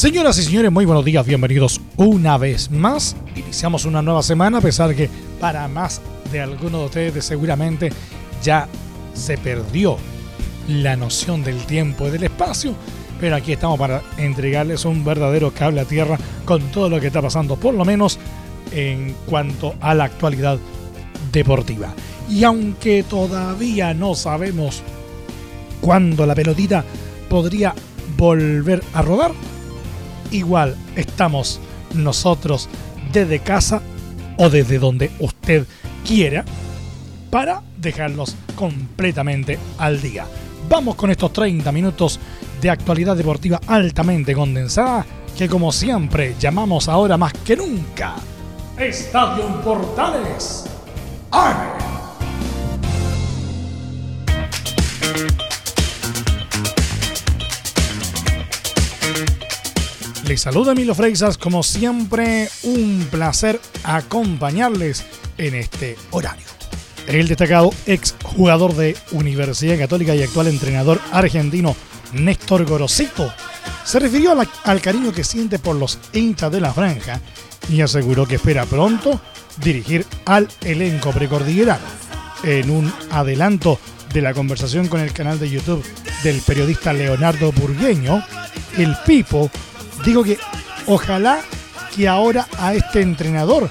Señoras y señores, muy buenos días, bienvenidos una vez más. Iniciamos una nueva semana, a pesar que para más de algunos de ustedes seguramente ya se perdió la noción del tiempo y del espacio, pero aquí estamos para entregarles un verdadero cable a tierra con todo lo que está pasando, por lo menos en cuanto a la actualidad deportiva. Y aunque todavía no sabemos cuándo la pelotita podría volver a rodar, igual estamos nosotros desde casa o desde donde usted quiera para dejarnos completamente al día. Vamos con estos 30 minutos de actualidad deportiva altamente condensada que como siempre llamamos ahora más que nunca Estadio Portales. Les saluda Milo Freixas, como siempre, un placer acompañarles en este horario. El destacado ex jugador de Universidad Católica y actual entrenador argentino Néstor Gorosito se refirió al cariño que siente por los hinchas de la franja y aseguró que espera pronto dirigir al elenco precordillerano. En un adelanto de la conversación con el canal de YouTube del periodista Leonardo Burgueño, el Pipo digo que ojalá que ahora a este entrenador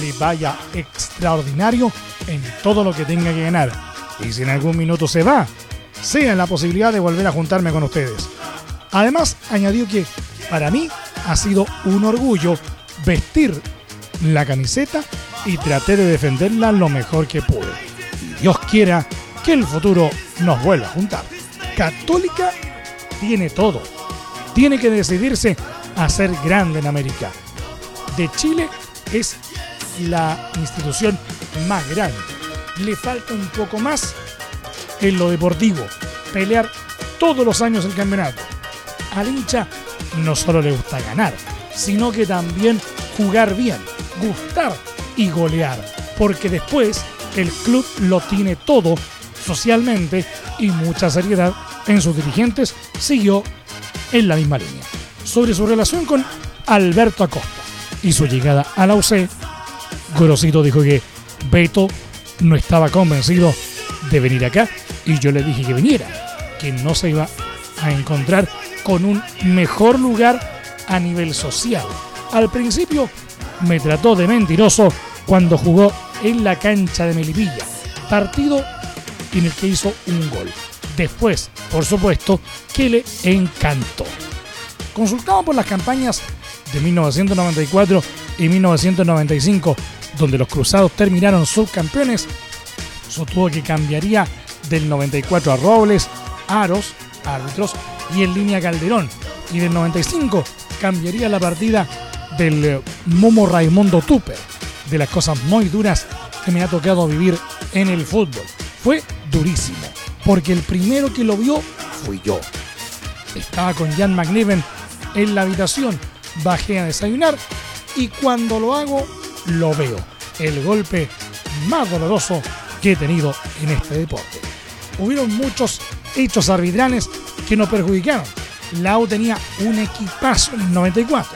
le vaya extraordinario en todo lo que tenga que ganar. Y si en algún minuto se va, sea la posibilidad de volver a juntarme con ustedes. Además, añadió que para mí ha sido un orgullo vestir la camiseta y traté de defenderla lo mejor que pude. Dios quiera que el futuro nos vuelva a juntar. Católica tiene todo tiene que decidirse a ser grande en América. De Chile es la institución más grande. Le falta un poco más en lo deportivo, pelear todos los años el campeonato. Al hincha no solo le gusta ganar, sino que también jugar bien, gustar y golear, porque después el club lo tiene todo socialmente y mucha seriedad en sus dirigentes siguió en la misma línea. Sobre su relación con Alberto Acosta y su llegada a la UC, Gorosito dijo que Beto no estaba convencido de venir acá y yo le dije que viniera, que no se iba a encontrar con un mejor lugar a nivel social. Al principio me trató de mentiroso cuando jugó en la cancha de Melipilla, partido en el que hizo un gol. Después, por supuesto, que le encantó. Consultado por las campañas de 1994 y 1995, donde los Cruzados terminaron subcampeones, sostuvo que cambiaría del 94 a Robles, Aros, árbitros y en línea Calderón, y del 95 cambiaría la partida del eh, Momo Raimundo Tupper, de las cosas muy duras que me ha tocado vivir en el fútbol. Fue durísimo porque el primero que lo vio fui yo. Estaba con Jan McNiven en la habitación, bajé a desayunar y cuando lo hago, lo veo. El golpe más doloroso que he tenido en este deporte. Hubieron muchos hechos arbitrales que nos perjudicaron. La U tenía un equipazo en el 94.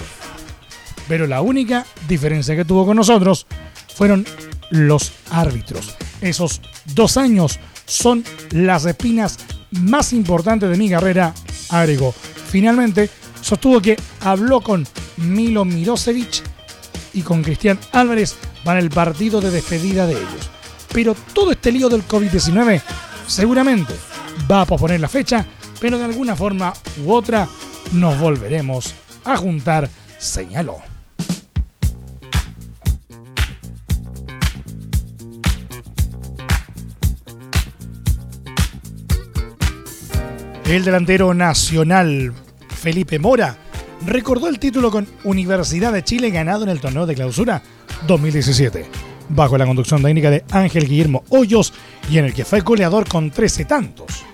Pero la única diferencia que tuvo con nosotros fueron los árbitros. Esos dos años son las espinas más importantes de mi carrera, agregó. Finalmente, sostuvo que habló con Milo Mirosevic y con Cristian Álvarez para el partido de despedida de ellos. Pero todo este lío del COVID-19 seguramente va a posponer la fecha, pero de alguna forma u otra nos volveremos a juntar, señaló. El delantero nacional Felipe Mora, recordó el título con Universidad de Chile ganado en el torneo de clausura 2017, bajo la conducción técnica de Ángel Guillermo Hoyos y en el que fue goleador con 13 tantos.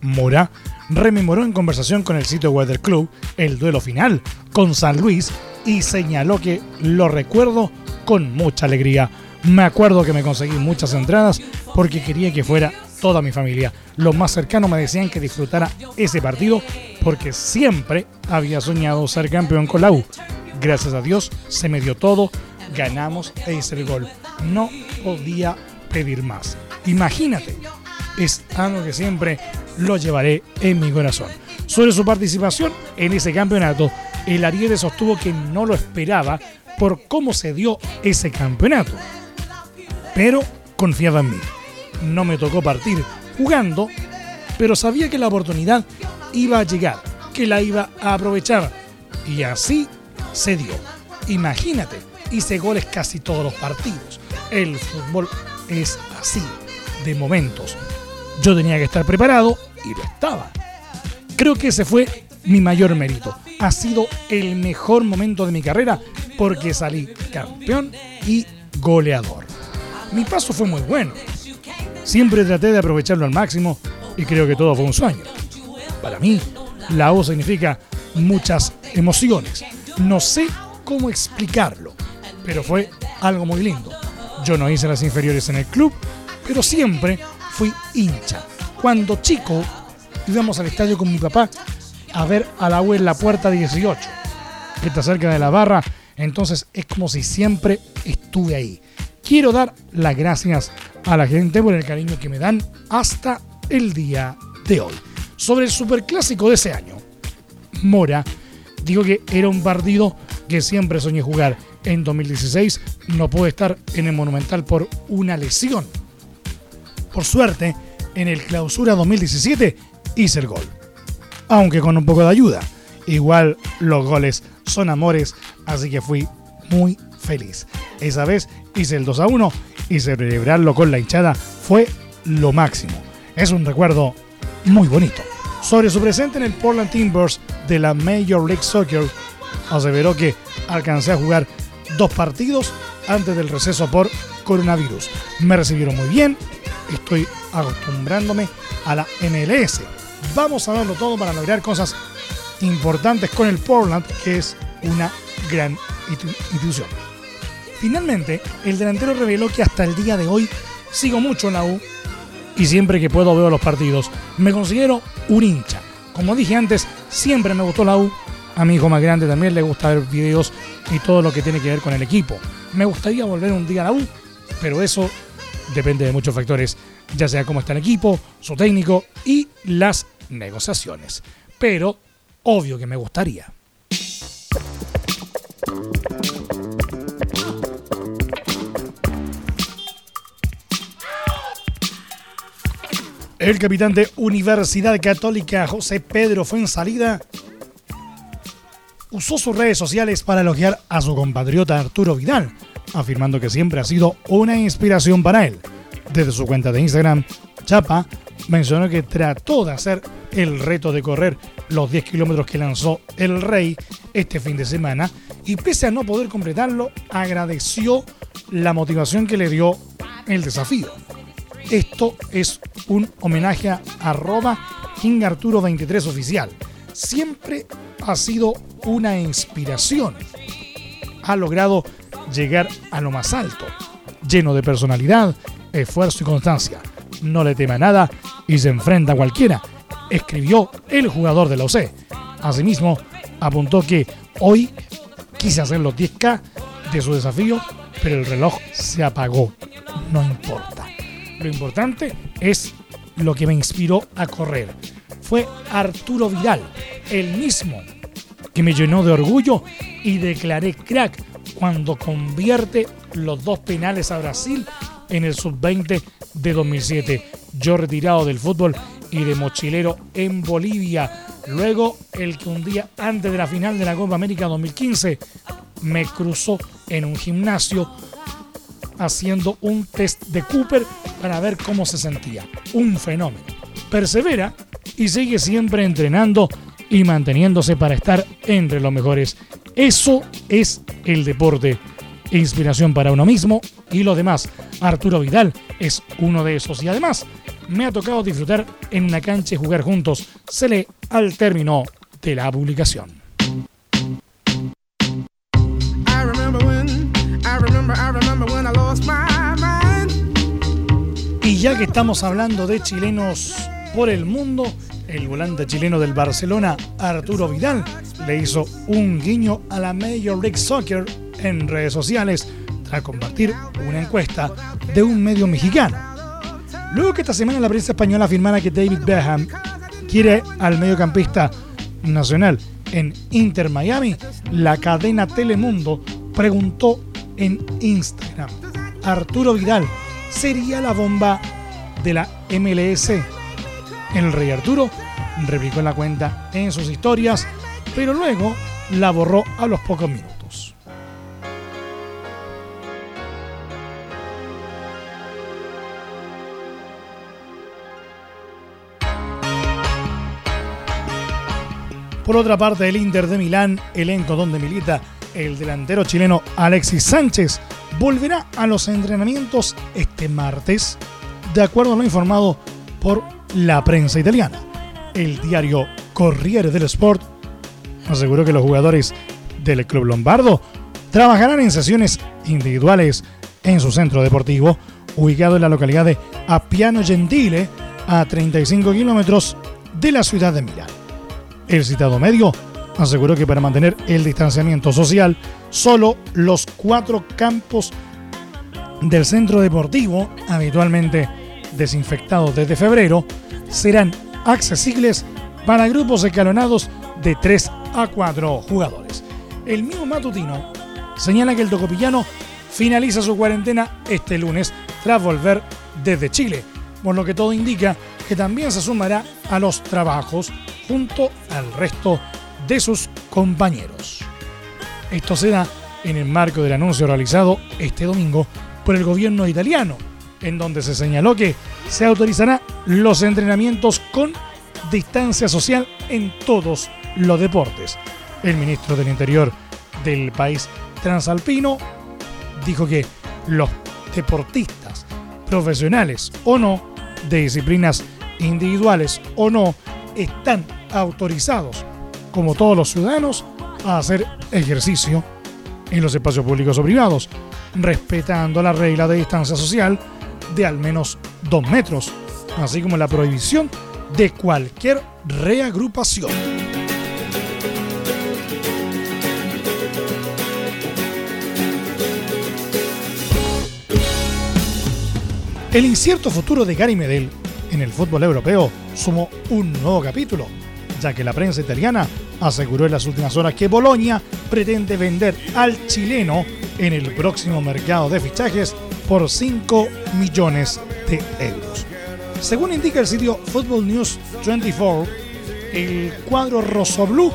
Mora rememoró en conversación con el sitio Weather Club el duelo final con San Luis y señaló que lo recuerdo con mucha alegría. Me acuerdo que me conseguí muchas entradas porque quería que fuera toda mi familia. Los más cercanos me decían que disfrutara ese partido porque siempre había soñado ser campeón con la U. Gracias a Dios se me dio todo, ganamos e hice el gol. No podía pedir más. Imagínate, es algo que siempre lo llevaré en mi corazón. Sobre su participación en ese campeonato, el Ariete sostuvo que no lo esperaba por cómo se dio ese campeonato. Pero confiaba en mí. No me tocó partir jugando, pero sabía que la oportunidad iba a llegar, que la iba a aprovechar. Y así se dio. Imagínate, hice goles casi todos los partidos. El fútbol es así, de momentos. Yo tenía que estar preparado y lo estaba. Creo que ese fue mi mayor mérito. Ha sido el mejor momento de mi carrera porque salí campeón y goleador. Mi paso fue muy bueno. Siempre traté de aprovecharlo al máximo y creo que todo fue un sueño. Para mí, la U significa muchas emociones. No sé cómo explicarlo, pero fue algo muy lindo. Yo no hice las inferiores en el club, pero siempre fui hincha. Cuando chico íbamos al estadio con mi papá a ver a la U en la puerta 18, que está cerca de la barra, entonces es como si siempre estuve ahí. Quiero dar las gracias a la gente por el cariño que me dan hasta el día de hoy. Sobre el superclásico de ese año, Mora dijo que era un partido que siempre soñé jugar. En 2016 no pude estar en el Monumental por una lesión. Por suerte, en el Clausura 2017 hice el gol. Aunque con un poco de ayuda. Igual los goles son amores, así que fui muy feliz. Esa vez hice el 2 a 1 y celebrarlo con la hinchada fue lo máximo. Es un recuerdo muy bonito. Sobre su presente en el Portland Timbers de la Major League Soccer, aseveró que alcancé a jugar dos partidos antes del receso por coronavirus. Me recibieron muy bien, estoy acostumbrándome a la MLS. Vamos a darlo todo para lograr cosas importantes con el Portland, que es una gran institución. Finalmente, el delantero reveló que hasta el día de hoy sigo mucho en la U y siempre que puedo veo los partidos. Me considero un hincha. Como dije antes, siempre me gustó la U. A mi hijo más grande también le gusta ver videos y todo lo que tiene que ver con el equipo. Me gustaría volver un día a la U, pero eso depende de muchos factores, ya sea cómo está el equipo, su técnico y las negociaciones. Pero obvio que me gustaría. El capitán de Universidad Católica, José Pedro Fuensalida, usó sus redes sociales para elogiar a su compatriota Arturo Vidal, afirmando que siempre ha sido una inspiración para él. Desde su cuenta de Instagram, Chapa mencionó que trató de hacer el reto de correr los 10 kilómetros que lanzó el Rey este fin de semana y pese a no poder completarlo, agradeció la motivación que le dio el desafío. Esto es un homenaje a arroba King Arturo 23 oficial. Siempre ha sido una inspiración. Ha logrado llegar a lo más alto, lleno de personalidad, esfuerzo y constancia. No le teme a nada y se enfrenta a cualquiera, escribió el jugador de la OC. Asimismo, apuntó que hoy quise hacer los 10K de su desafío, pero el reloj se apagó. No importa. Lo importante es lo que me inspiró a correr. Fue Arturo Vidal, el mismo que me llenó de orgullo y declaré crack cuando convierte los dos penales a Brasil en el sub-20 de 2007. Yo retirado del fútbol y de mochilero en Bolivia. Luego el que un día antes de la final de la Copa América 2015 me cruzó en un gimnasio haciendo un test de Cooper para ver cómo se sentía. Un fenómeno. Persevera y sigue siempre entrenando y manteniéndose para estar entre los mejores. Eso es el deporte. Inspiración para uno mismo y lo demás. Arturo Vidal es uno de esos y además me ha tocado disfrutar en una cancha y jugar juntos. Se lee al término de la publicación. Ya que estamos hablando de chilenos por el mundo, el volante chileno del Barcelona, Arturo Vidal, le hizo un guiño a la Major League Soccer en redes sociales tras compartir una encuesta de un medio mexicano. Luego que esta semana la prensa española afirmara que David Beckham quiere al mediocampista nacional en Inter Miami, la cadena Telemundo preguntó en Instagram, Arturo Vidal sería la bomba de la MLS. El rey Arturo replicó en la cuenta en sus historias, pero luego la borró a los pocos minutos. Por otra parte, el Inter de Milán, elenco donde milita el delantero chileno Alexis Sánchez, volverá a los entrenamientos este martes, de acuerdo a lo informado por la prensa italiana. El diario Corriere dello Sport aseguró que los jugadores del club lombardo trabajarán en sesiones individuales en su centro deportivo, ubicado en la localidad de Appiano Gentile, a 35 kilómetros de la ciudad de Milán. El citado medio aseguró que para mantener el distanciamiento social, solo los cuatro campos del centro deportivo, habitualmente desinfectados desde febrero, serán accesibles para grupos escalonados de 3 a 4 jugadores. El mismo matutino señala que el tocopillano finaliza su cuarentena este lunes tras volver desde Chile, por lo que todo indica que también se sumará a los trabajos junto al resto de sus compañeros. Esto se da en el marco del anuncio realizado este domingo por el gobierno italiano, en donde se señaló que se autorizará los entrenamientos con distancia social en todos los deportes. El ministro del Interior del país transalpino dijo que los deportistas, profesionales o no, de disciplinas individuales o no, están autorizados, como todos los ciudadanos, a hacer ejercicio en los espacios públicos o privados, respetando la regla de distancia social de al menos dos metros, así como la prohibición de cualquier reagrupación. El incierto futuro de Gary Medel en el fútbol europeo sumó un nuevo capítulo, ya que la prensa italiana aseguró en las últimas horas que Bolonia pretende vender al chileno en el próximo mercado de fichajes por 5 millones de euros. Según indica el sitio Football News 24, el cuadro Blue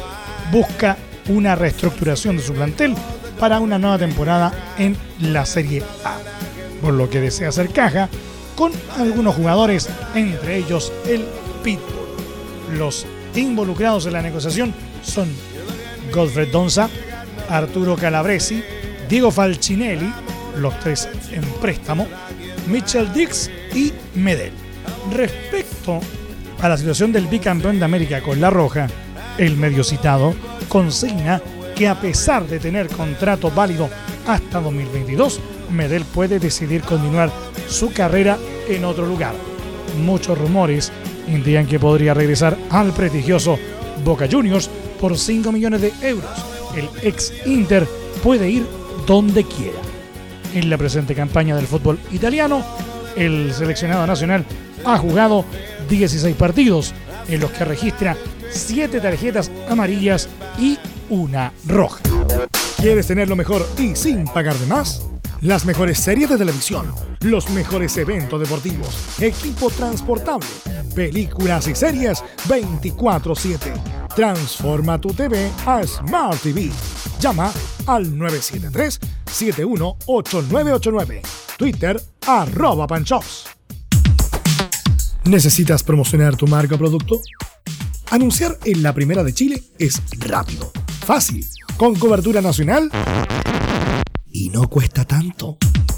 busca una reestructuración de su plantel para una nueva temporada en la Serie A, por lo que desea hacer caja con algunos jugadores, entre ellos el Pitbull. Los involucrados en la negociación son Godfred Donza, Arturo Calabresi, Diego Falcinelli, los tres en préstamo, Mitchell Dix y Medel. Respecto a la situación del bicampeón de América con La Roja, el medio citado consigna que a pesar de tener contrato válido hasta 2022, Medel puede decidir continuar su carrera en otro lugar. Muchos rumores indican que podría regresar al prestigioso Boca Juniors por 5 millones de euros. El ex Inter puede ir donde quiera. En la presente campaña del fútbol italiano, el seleccionado nacional ha jugado 16 partidos, en los que registra 7 tarjetas amarillas y una roja. ¿Quieres tener lo mejor y sin pagar de más? Las mejores series de televisión, los mejores eventos deportivos, equipo transportable, películas y series 24/7. Transforma tu TV a Smart TV. Llama al 973-718989. Twitter arroba panchops. ¿Necesitas promocionar tu marca o producto? Anunciar en la Primera de Chile es rápido, fácil, con cobertura nacional y no cuesta tanto.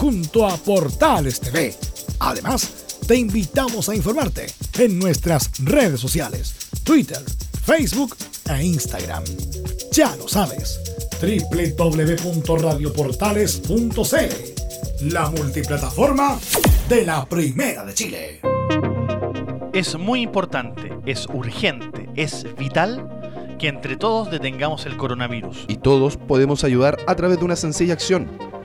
junto a Portales TV. Además, te invitamos a informarte en nuestras redes sociales, Twitter, Facebook e Instagram. Ya lo sabes, www.radioportales.cl, la multiplataforma de la Primera de Chile es muy importante, es urgente, es vital que entre todos detengamos el coronavirus. Y todos podemos ayudar a través de una sencilla acción.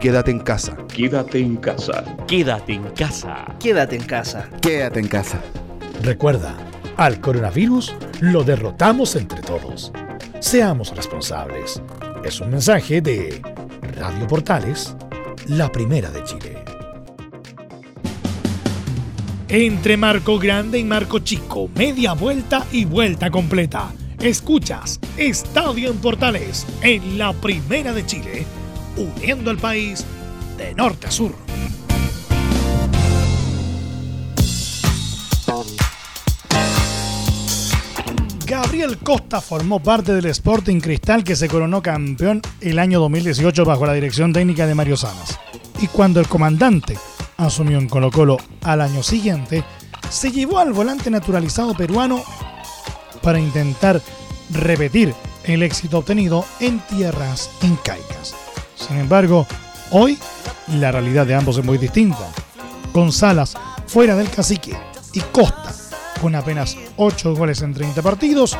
Quédate en casa. Quédate en casa. Quédate en casa. Quédate en casa. Quédate en casa. Recuerda, al coronavirus lo derrotamos entre todos. Seamos responsables. Es un mensaje de Radio Portales, la primera de Chile. Entre Marco Grande y Marco Chico, media vuelta y vuelta completa. Escuchas Estadio en Portales en la Primera de Chile, uniendo al país de norte a sur. Gabriel Costa formó parte del Sporting Cristal que se coronó campeón el año 2018 bajo la dirección técnica de Mario Sanas. Y cuando el comandante asumió en Colo Colo al año siguiente, se llevó al volante naturalizado peruano para intentar repetir el éxito obtenido en tierras incaicas. Sin embargo, hoy la realidad de ambos es muy distinta. González fuera del cacique y Costa con apenas 8 goles en 30 partidos,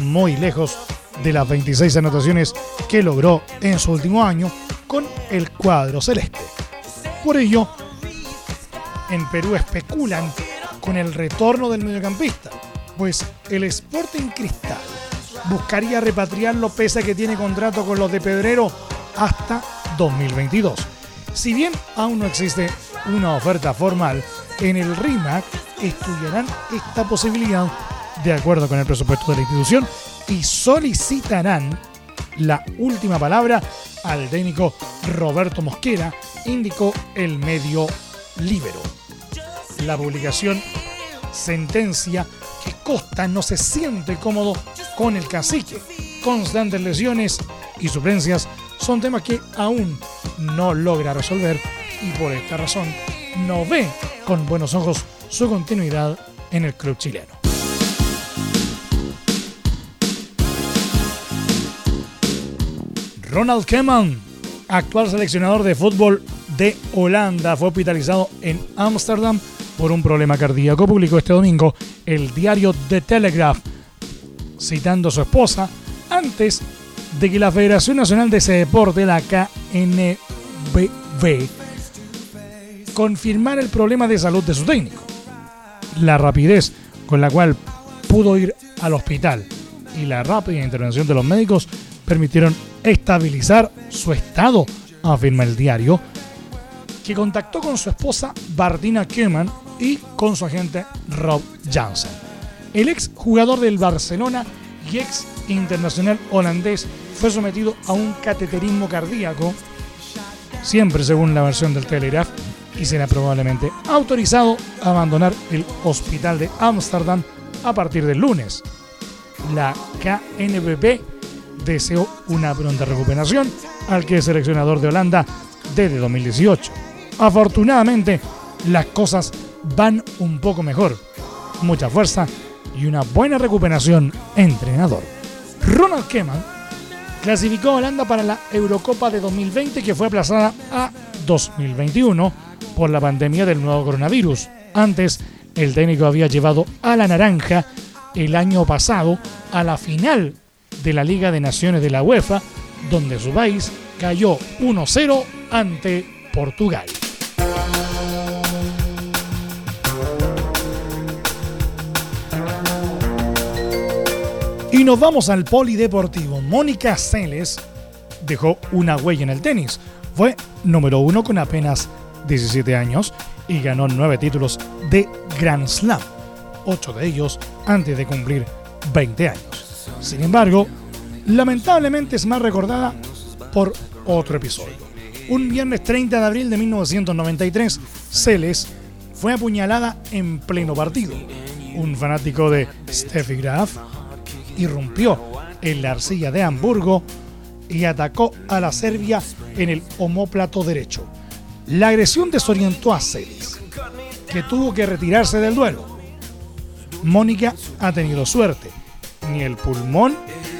muy lejos de las 26 anotaciones que logró en su último año con el cuadro celeste. Por ello, en Perú especulan con el retorno del mediocampista, pues el Sporting Cristal buscaría repatriarlo pese a que tiene contrato con los de Pedrero hasta 2022. Si bien aún no existe una oferta formal, en el RIMAC estudiarán esta posibilidad de acuerdo con el presupuesto de la institución y solicitarán la última palabra al técnico Roberto Mosquera, indicó el medio Libero. La publicación sentencia que Costa no se siente cómodo con el cacique. Constantes lesiones y suplencias son temas que aún no logra resolver y por esta razón no ve con buenos ojos su continuidad en el club chileno. Ronald Koeman, actual seleccionador de fútbol de Holanda fue hospitalizado en Ámsterdam por un problema cardíaco. Publicó este domingo el diario The Telegraph, citando a su esposa, antes de que la Federación Nacional de ese deporte, la KNBB, confirmara el problema de salud de su técnico. La rapidez con la cual pudo ir al hospital y la rápida intervención de los médicos permitieron estabilizar su estado, afirma el diario, que contactó con su esposa Bardina Koeman y con su agente Rob Jansen. El ex jugador del Barcelona y ex internacional holandés fue sometido a un cateterismo cardíaco, siempre según la versión del Telegraph, y será probablemente autorizado a abandonar el hospital de Ámsterdam a partir del lunes. La KNVB deseó una pronta recuperación al que es seleccionador de Holanda desde 2018. Afortunadamente, las cosas van un poco mejor. Mucha fuerza y una buena recuperación, entrenador. Ronald Koeman clasificó a Holanda para la Eurocopa de 2020 que fue aplazada a 2021 por la pandemia del nuevo coronavirus. Antes, el técnico había llevado a la naranja el año pasado a la final de la Liga de Naciones de la UEFA, donde su país cayó 1-0 ante Portugal. Y nos vamos al polideportivo. Mónica Celes dejó una huella en el tenis. Fue número uno con apenas 17 años y ganó nueve títulos de Grand Slam, ocho de ellos antes de cumplir 20 años. Sin embargo, lamentablemente es más recordada por otro episodio. Un viernes 30 de abril de 1993, Celes fue apuñalada en pleno partido. Un fanático de Steffi Graf irrumpió en la arcilla de Hamburgo y atacó a la Serbia en el homóplato derecho. La agresión desorientó a Celis, que tuvo que retirarse del duelo. Mónica ha tenido suerte. Ni el pulmón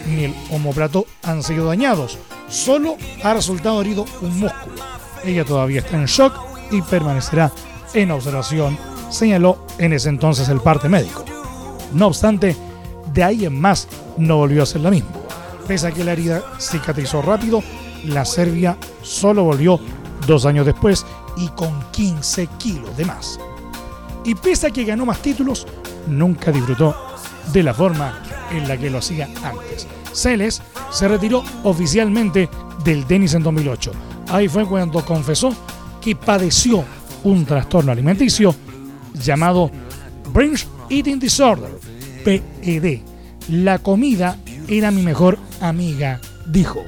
ni el homóplato han sido dañados. Solo ha resultado herido un músculo. Ella todavía está en shock y permanecerá en observación, señaló en ese entonces el parte médico. No obstante, de ahí en más no volvió a ser la misma. Pese a que la herida cicatrizó rápido, la Serbia solo volvió dos años después y con 15 kilos de más. Y pese a que ganó más títulos, nunca disfrutó de la forma en la que lo hacía antes. Celes se retiró oficialmente del tenis en 2008. Ahí fue cuando confesó que padeció un trastorno alimenticio llamado Binge Eating Disorder, PED. La comida era mi mejor amiga, dijo.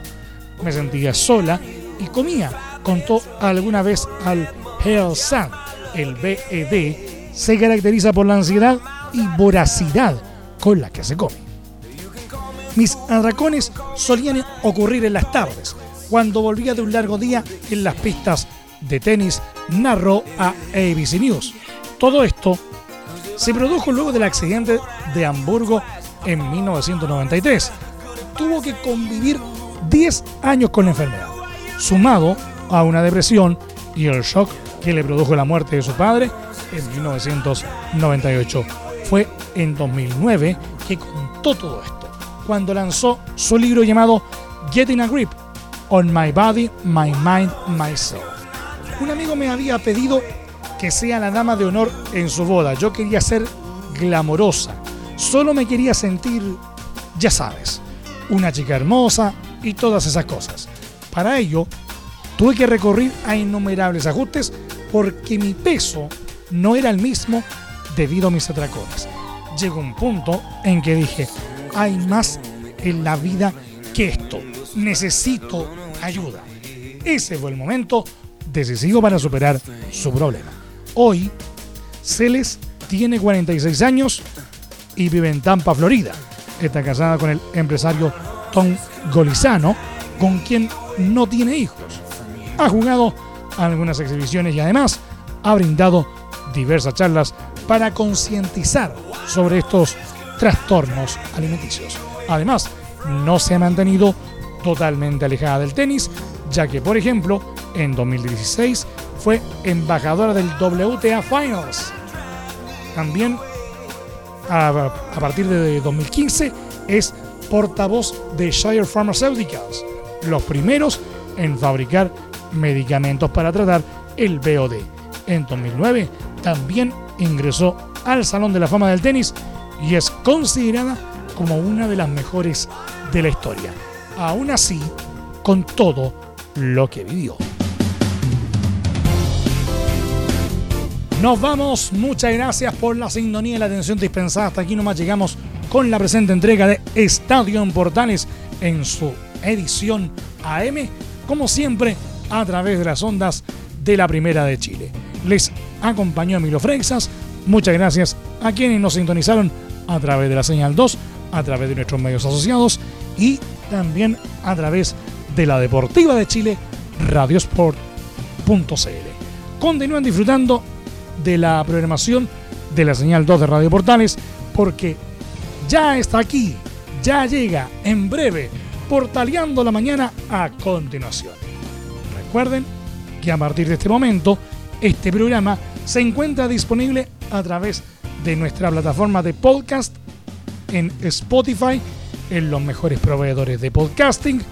Me sentía sola y comía, contó alguna vez al Hell Sun. El BED se caracteriza por la ansiedad y voracidad con la que se come. Mis atracones solían ocurrir en las tardes, cuando volvía de un largo día en las pistas de tenis, narró a ABC News. Todo esto se produjo luego del accidente de Hamburgo en 1993. Tuvo que convivir 10 años con la enfermedad, sumado a una depresión y el shock que le produjo la muerte de su padre en 1998. Fue en 2009 que contó todo esto, cuando lanzó su libro llamado Getting a Grip on My Body, My Mind, Myself. Un amigo me había pedido que sea la dama de honor en su boda. Yo quería ser glamorosa. Solo me quería sentir, ya sabes, una chica hermosa y todas esas cosas. Para ello, tuve que recurrir a innumerables ajustes porque mi peso no era el mismo debido a mis atracones. Llegó un punto en que dije, hay más en la vida que esto. Necesito ayuda. Ese fue el momento decisivo para superar su problema. Hoy, Celes tiene 46 años y vive en Tampa, Florida. Está casada con el empresario Tom Golizano, con quien no tiene hijos. Ha jugado algunas exhibiciones y además ha brindado diversas charlas para concientizar sobre estos trastornos alimenticios. Además, no se ha mantenido totalmente alejada del tenis, ya que, por ejemplo, en 2016 fue embajadora del WTA Finals. También a, partir de 2015 es portavoz de Shire Pharmaceuticals, los primeros en fabricar medicamentos para tratar el BOD. En 2009 también ingresó al Salón de la Fama del Tenis y es considerada como una de las mejores de la historia. Aún así, con todo lo que vivió. Nos vamos, muchas gracias por la sintonía y la atención dispensada. Hasta aquí nomás llegamos con la presente entrega de Estadio en Portales en su edición AM, como siempre, a través de las ondas de la Primera de Chile. Les acompañó Emilio Freixas. Muchas gracias a quienes nos sintonizaron a través de la señal 2, a través de nuestros medios asociados y también a través de la Deportiva de Chile, radiosport.cl. Continúen disfrutando de la programación de la señal 2 de Radio Portales porque ya está aquí, ya llega en breve, portaleando la mañana a continuación. Recuerden que a partir de este momento, este programa se encuentra disponible a través de nuestra plataforma de podcast en Spotify, en los mejores proveedores de podcasting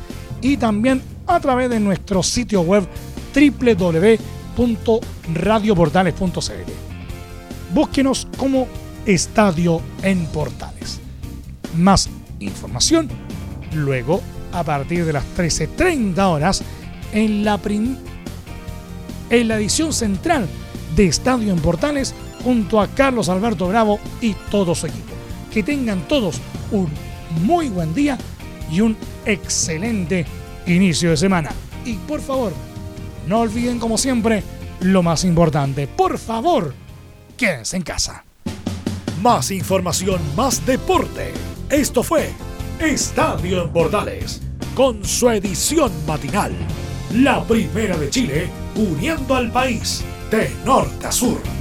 y también a través de nuestro sitio web www.radioportales.cl. Búsquenos como Estadio en Portales. Más información luego a partir de las 13.30 horas en la, en la edición central de Estadio en Portales junto a Carlos Alberto Bravo y todo su equipo. Que tengan todos un muy buen día y un excelente inicio de semana. Y por favor, no olviden como siempre lo más importante. Por favor, quédense en casa. Más información, más deporte. Esto fue Estadio en Portales, con su edición matinal. La primera de Chile, uniendo al país de norte a sur.